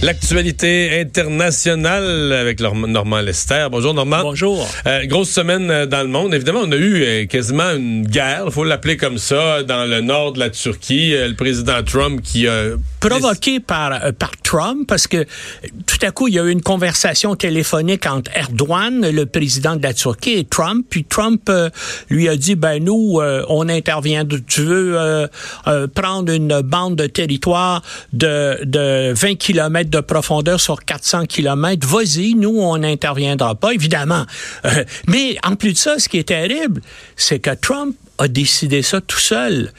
L'actualité internationale avec Normand Lester. Bonjour Normand. Bonjour. Euh, grosse semaine euh, dans le monde. Évidemment, on a eu euh, quasiment une guerre, il faut l'appeler comme ça, dans le nord de la Turquie. le président Trump qui a... Provoqué par, par Trump, parce que tout à coup, il y a eu une conversation téléphonique entre Erdogan, le président de la Turquie, et Trump. Puis Trump lui a dit, ben nous, on intervient. Tu veux prendre une bande de territoire de, de 20 kilomètres de profondeur sur 400 km, vas-y, nous, on n'interviendra pas, évidemment. Euh, mais en plus de ça, ce qui est terrible, c'est que Trump a décidé ça tout seul.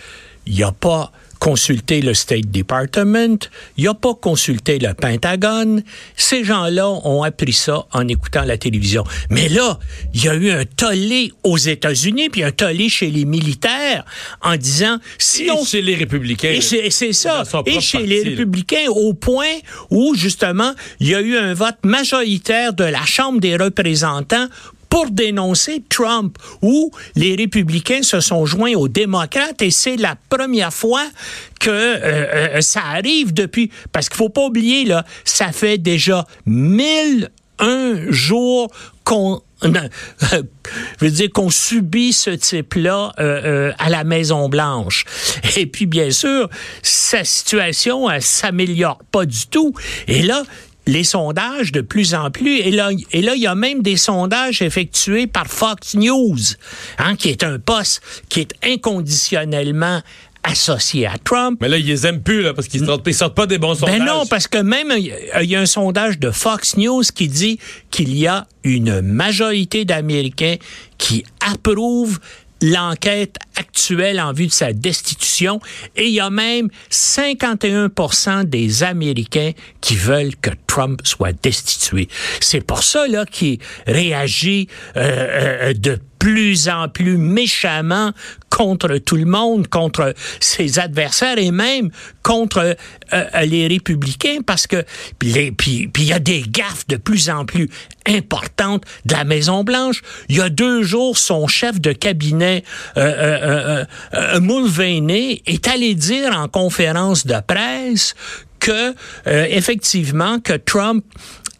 Il n'y a pas consulté le State Department, il n'a pas consulté le Pentagone. Ces gens-là ont appris ça en écoutant la télévision. Mais là, il y a eu un tollé aux États-Unis, puis un tollé chez les militaires en disant... Si et chez les républicains. Et c'est ça. Et chez les républicains, au point où, justement, il y a eu un vote majoritaire de la Chambre des représentants pour dénoncer Trump, où les républicains se sont joints aux démocrates et c'est la première fois que euh, euh, ça arrive depuis, parce qu'il faut pas oublier, là, ça fait déjà mille un jours qu'on je veux dire qu'on subit ce type-là euh, à la Maison Blanche. Et puis bien sûr, sa situation elle s'améliore pas du tout. Et là, les sondages de plus en plus. Et là, et là, il y a même des sondages effectués par Fox News, hein, qui est un poste qui est inconditionnellement associé à Trump. Mais là, ils les aiment plus, là, parce qu'ils sortent, sortent pas des bons sondages. Ben non, parce que même, il y a un sondage de Fox News qui dit qu'il y a une majorité d'Américains qui approuvent l'enquête actuelle en vue de sa destitution et il y a même 51% des Américains qui veulent que Trump soit destitué. C'est pour ça là qu'il réagit euh, euh, de plus en plus méchamment contre tout le monde, contre ses adversaires et même contre euh, les républicains parce que puis il y a des gaffes de plus en plus importantes de la Maison Blanche. Il y a deux jours, son chef de cabinet euh, euh, euh Mulvaney est allé dire en conférence de presse que effectivement que Trump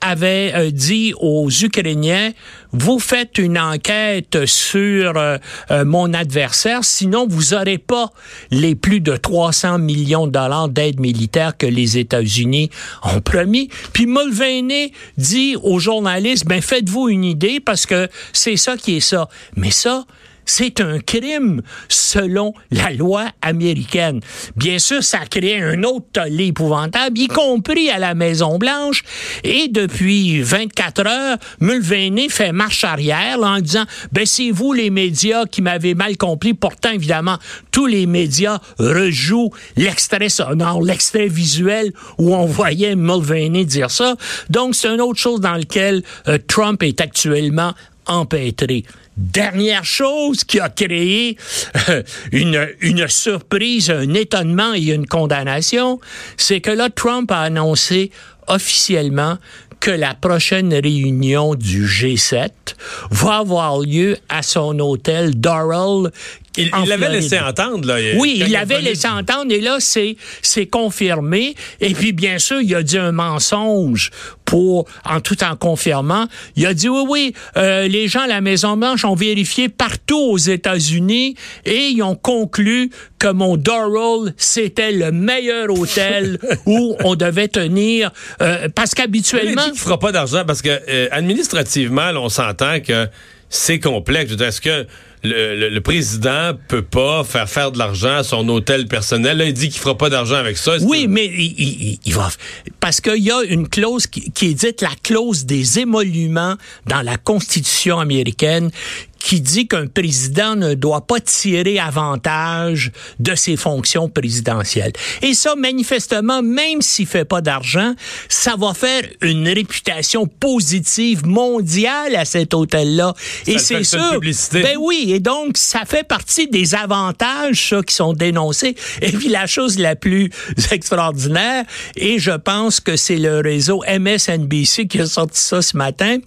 avait euh, dit aux Ukrainiens, vous faites une enquête sur euh, euh, mon adversaire, sinon vous n'aurez pas les plus de 300 millions de dollars d'aide militaire que les États-Unis ont promis. Puis Mulvaney dit aux journalistes, ben faites-vous une idée parce que c'est ça qui est ça. Mais ça, c'est un crime selon la loi américaine. Bien sûr, ça a créé un autre tollé épouvantable, y compris à la Maison-Blanche. Et depuis 24 heures, Mulvaney fait marche arrière en disant, ben c'est vous les médias qui m'avez mal compris. Pourtant, évidemment, tous les médias rejouent l'extrait sonore, l'extrait visuel où on voyait Mulvaney dire ça. Donc, c'est une autre chose dans laquelle euh, Trump est actuellement empêtré. Dernière chose qui a créé euh, une, surprise, un étonnement et une condamnation, c'est que là, Trump a annoncé officiellement que la prochaine réunion du G7 va avoir lieu à son hôtel Doral. Il l'avait laissé entendre, là. Oui, il l'avait laissé entendre, et là, c'est, c'est confirmé. Et puis, bien sûr, il a dit un mensonge pour, en tout en confirmant, il a dit oui, oui, euh, les gens à la Maison-Blanche ont vérifié partout aux États-Unis et ils ont conclu que mon Doral, c'était le meilleur hôtel où on devait tenir, euh, parce qu'habituellement... Il ne fera pas d'argent parce que euh, administrativement, on s'entend que c'est complexe. Est-ce que le, le, président peut pas faire faire de l'argent à son hôtel personnel. Là, il dit qu'il fera pas d'argent avec ça. Oui, mais il, il, va parce qu'il y a une clause qui, qui est dite la clause des émoluments dans la Constitution américaine qui dit qu'un président ne doit pas tirer avantage de ses fonctions présidentielles. Et ça, manifestement, même s'il fait pas d'argent, ça va faire une réputation positive mondiale à cet hôtel-là. Et c'est sûr. Ben oui, et donc ça fait partie des avantages ça, qui sont dénoncés. Et puis la chose la plus extraordinaire, et je pense que c'est le réseau MSNBC qui a sorti ça ce matin,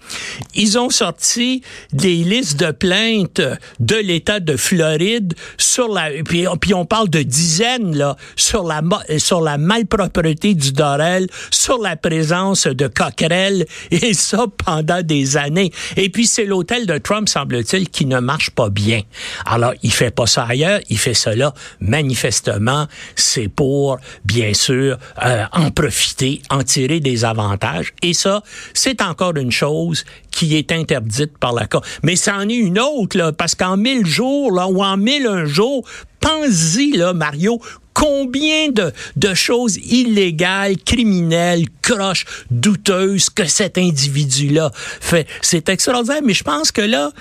ils ont sorti des listes de plaintes de l'État de Floride sur la puis, puis, on parle de dizaines là sur la sur la malpropreté du Dorel, sur la présence de coquerelles et ça pendant des années. Et puis c'est l'hôtel de Trump semble-t-il qui ne marche pas bien. Alors il fait pas ça ailleurs, il fait cela manifestement, c'est pour bien sûr euh, en profiter, en tirer des avantages et ça c'est encore une chose qui est interdite par la. Mais c'en est une autre, là, parce qu'en mille jours, là, ou en mille un jour, pense-y, là, Mario, combien de, de choses illégales, criminelles, croches, douteuses que cet individu-là fait. C'est extraordinaire, mais je pense que là,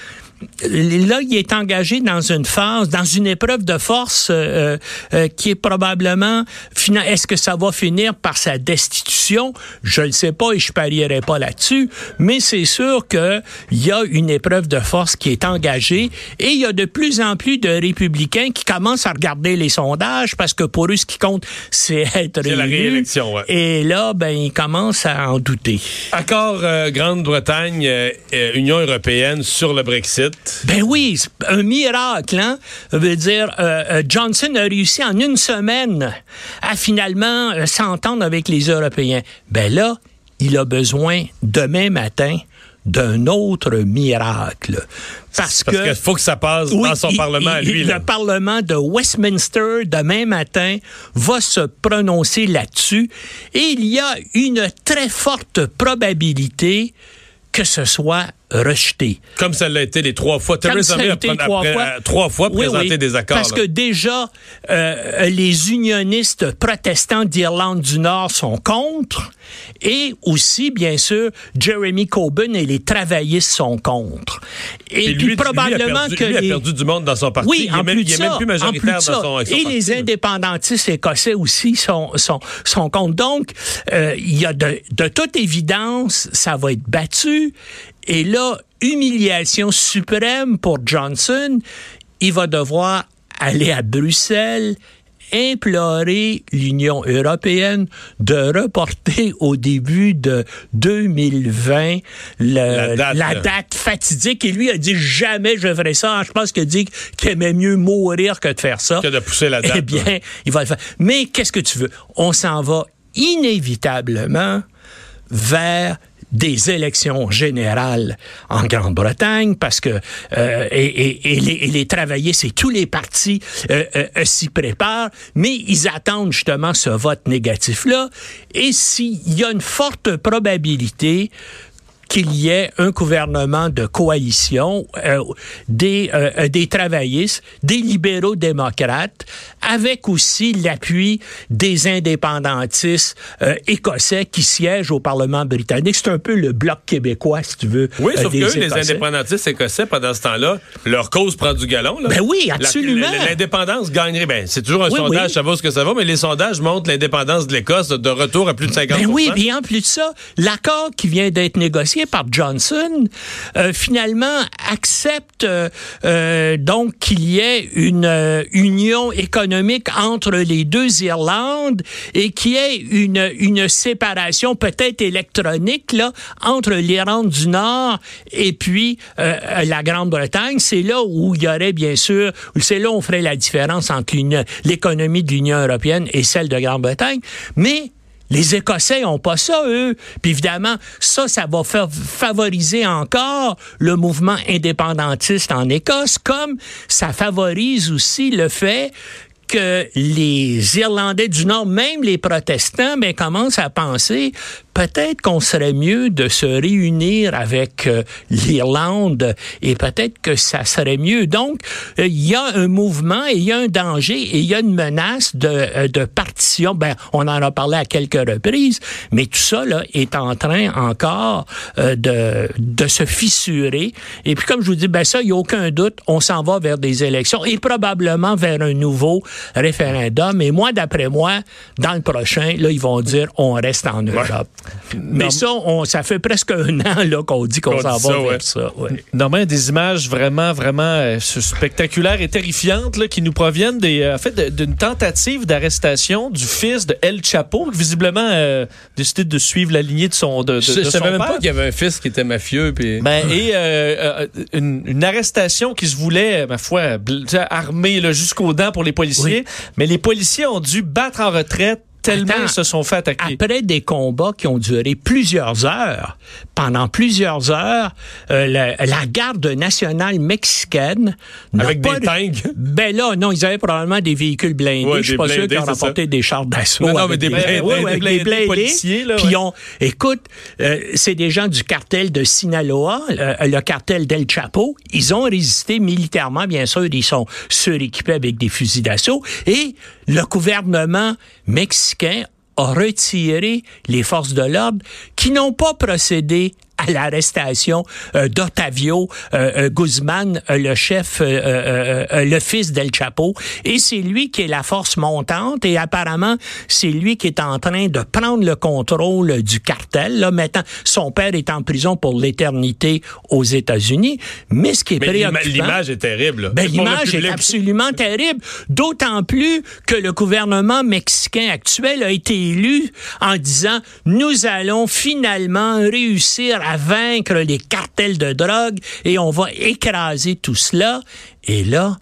là, il est engagé dans une phase, dans une épreuve de force euh, euh, qui est probablement, est-ce que ça va finir par sa destitution? Je ne sais pas et je parierai pas là-dessus, mais c'est sûr qu'il y a une épreuve de force qui est engagée et il y a de plus en plus de républicains qui commencent à regarder les sondages parce que pour eux, ce qui compte, c'est être C'est la réélection, ouais. Et là, ben, ils commencent à en douter. Accord euh, Grande-Bretagne, Union européenne sur le Brexit. Ben oui, un miracle, hein? Veut dire, euh, euh, Johnson a réussi en une semaine à finalement euh, s'entendre avec les Européens. Ben là, il a besoin demain matin d'un autre miracle. Parce, Parce qu'il faut que ça passe dans son Parlement à lui. Le Parlement de Westminster, demain matin, va se prononcer là-dessus. Et il y a une très forte probabilité que ce soit rejeté. Comme ça l'a été les trois fois. Theresa May a trois, après, fois. Euh, trois fois présenté oui, oui, des accords. Parce là. que déjà, euh, les unionistes protestants d'Irlande du Nord sont contre et aussi, bien sûr, Jeremy Corbyn et les travaillistes sont contre. Et, et puis lui, probablement lui a perdu, que lui a perdu du monde dans son parti. Oui, il en même, plus de il ça, même plus majoritaire en plus de dans son, son Et parti. les indépendantistes écossais aussi sont, sont, sont contre. Donc, euh, il y a de, de toute évidence, ça va être battu. Et là, humiliation suprême pour Johnson. Il va devoir aller à Bruxelles implorer l'Union européenne de reporter au début de 2020 le, La date, la là. date fatidique. Et lui a dit jamais je ferai ça. Je pense qu'il a dit qu'il aimait mieux mourir que de faire ça. Que de pousser la date. Eh bien, il va le faire. Mais qu'est-ce que tu veux? On s'en va inévitablement vers des élections générales en Grande-Bretagne parce que euh, et, et, les, et les travaillistes et tous les partis euh, euh, s'y préparent, mais ils attendent justement ce vote négatif-là. Et s'il y a une forte probabilité qu'il y ait un gouvernement de coalition euh, des, euh, des travaillistes, des libéraux démocrates, avec aussi l'appui des indépendantistes euh, écossais qui siègent au Parlement britannique. C'est un peu le bloc québécois, si tu veux. Oui, euh, sauf que eux, les indépendantistes écossais, pendant ce temps-là, leur cause prend du galon. Là. Ben oui, absolument. L'indépendance gagnerait. Ben, c'est toujours un Oui, sondage, oui. ça va ce que ça va, mais les sondages montrent l'indépendance de l'Écosse de retour à plus de 50 Ben oui, puis en plus de ça, l'accord qui vient d'être négocié par Johnson, euh, finalement, accepte donc qu'il y ait une union économique entre les deux Irlandes et qu'il y ait une, une séparation peut-être électronique là entre l'Irlande du Nord et puis euh, la Grande-Bretagne. C'est là où il y aurait bien sûr, c'est là où on ferait la différence entre l'économie de l'Union européenne et celle de Grande-Bretagne. Mais les Écossais ont pas ça, eux. Puis évidemment, ça, ça va faire favoriser encore le mouvement indépendantiste en Écosse, comme ça favorise aussi le fait que les Irlandais du Nord, même les protestants, ben, commencent à penser peut-être qu'on serait mieux de se réunir avec euh, l'Irlande et peut-être que ça serait mieux. Donc, euh, il y a un mouvement et il y a un danger et il y a une menace de, euh, de partition. Ben, on en a parlé à quelques reprises, mais tout ça là, est en train encore de, de se fissurer. Et puis, comme je vous dis, ben ça, il n'y a aucun doute, on s'en va vers des élections et probablement vers un nouveau référendum. Et moi, d'après moi, dans le prochain, là, ils vont dire on reste en Europe. Mais ça, on, ça fait presque un an là, qu'on dit qu'on s'en va vers ça. Ouais. Normalement, des images vraiment, vraiment euh, spectaculaires et terrifiantes là, qui nous proviennent des, euh, en fait, d'une tentative d'arrestation du fils de El Chapo, qui visiblement euh, décidé de suivre la lignée de son de, de, Je, de je son savais même père. pas qu'il y avait un fils qui était mafieux. Puis... Ben, et euh, euh, une, une arrestation qui se voulait, ma foi, bl- tu sais, armée là, jusqu'aux dents pour les policiers. Mais les policiers ont dû battre en retraite tellement Attends, ils se sont fait attaquer. Après des combats qui ont duré plusieurs heures, pendant plusieurs heures, euh, la, la garde nationale mexicaine Avec pas- des tanks. Ben là, non, ils avaient probablement des véhicules blindés. Ouais, Je suis pas sûr qu'ils ont rapporté des chars d'assaut. Non, non, mais des blindés, ouais, ouais, des blindés blindés. policiers, là, Puis on, écoute, euh, c'est des gens du cartel de Sinaloa, euh, le cartel d'El Chapo. Ils ont résisté militairement, bien sûr. Ils sont suréquipés avec des fusils d'assaut. Et le gouvernement mexicain a retiré les forces de l'ordre qui n'ont pas procédé à l'arrestation euh, d'Otavio euh, euh, Guzman, euh, le chef, euh, euh, euh, le fils d'El Chapo. Et c'est lui qui est la force montante et apparemment, c'est lui qui est en train de prendre le contrôle du cartel. Là, maintenant, son père est en prison pour l'éternité aux États-Unis. Mais ce qui est Mais préoccupant... l'image est terrible. Ben, l'image est absolument terrible, d'autant plus que le gouvernement mexicain actuel a été élu en disant nous allons finalement réussir à vaincre les cartels de drogue et on va écraser tout cela. Et là,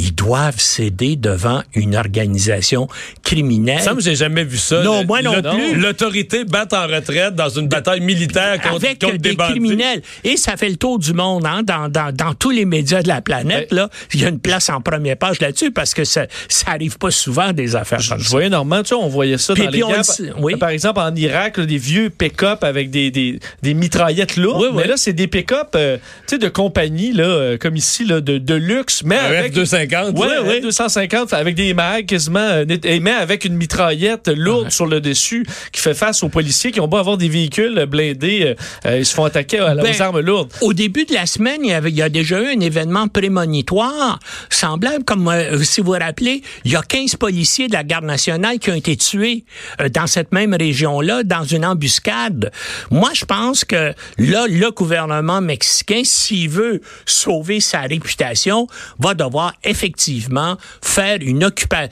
ils doivent céder devant une organisation criminelle. Ça, j'ai jamais vu ça. Non, moi non plus. L'autorité bat en retraite dans une bataille militaire contre, Avec contre des, des criminels. Et ça fait le tour du monde, hein, dans, tous les médias de la planète. Là, il y a une place en première page là-dessus parce que ça, ça arrive pas souvent des affaires. Je, comme je voyais tu sais, on voyait ça dans puis les camps. Oui. Par exemple, en Irak, là, des vieux pick-up avec des, des, des, mitraillettes lourdes. Oui, oui. Mais là, c'est des pick-up, euh, tu sais, de compagnie là, euh, comme ici là, de, de luxe, 250 250. Oui, oui, 250 avec des mags quasiment, euh, mais avec une mitraillette lourde sur le dessus qui fait face aux policiers qui ont beau avoir des véhicules blindés, euh, euh, ils se font attaquer à, ben, aux armes lourdes. Au début de la semaine, il y, a déjà eu un événement prémonitoire semblable, comme si vous vous rappelez, il y a 15 policiers de la garde nationale qui ont été tués dans cette même région-là, dans une embuscade. Moi, je pense que là, le gouvernement mexicain, s'il veut sauver sa réputation, va devoir effectivement faire une occupation,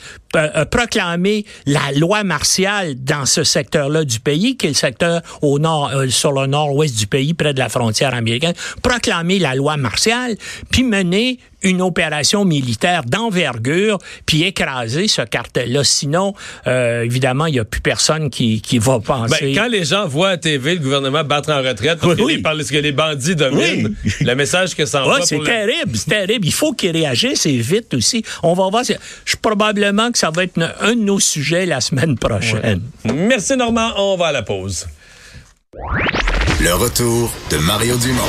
proclamer la loi martiale dans ce secteur-là du pays, qui est le secteur au nord, euh, sur le nord-ouest du pays, près de la frontière américaine, proclamer la loi martiale, puis mener une opération militaire d'envergure, puis écraser ce cartel-là. Sinon, euh, évidemment, il n'y a plus personne qui, qui va penser... Ben, quand les gens voient à TV le gouvernement battre en retraite parce, Oui, que, les, parce que les bandits dominent, le message que ça envoie Ouais, c'est le- terrible, c'est terrible. Il faut qu'ils réagissent et vite aussi. On va voir. Je probablement que ça va être un- de nos sujets la semaine prochaine. Merci Normand, on va à la pause. Le retour de Mario Dumont.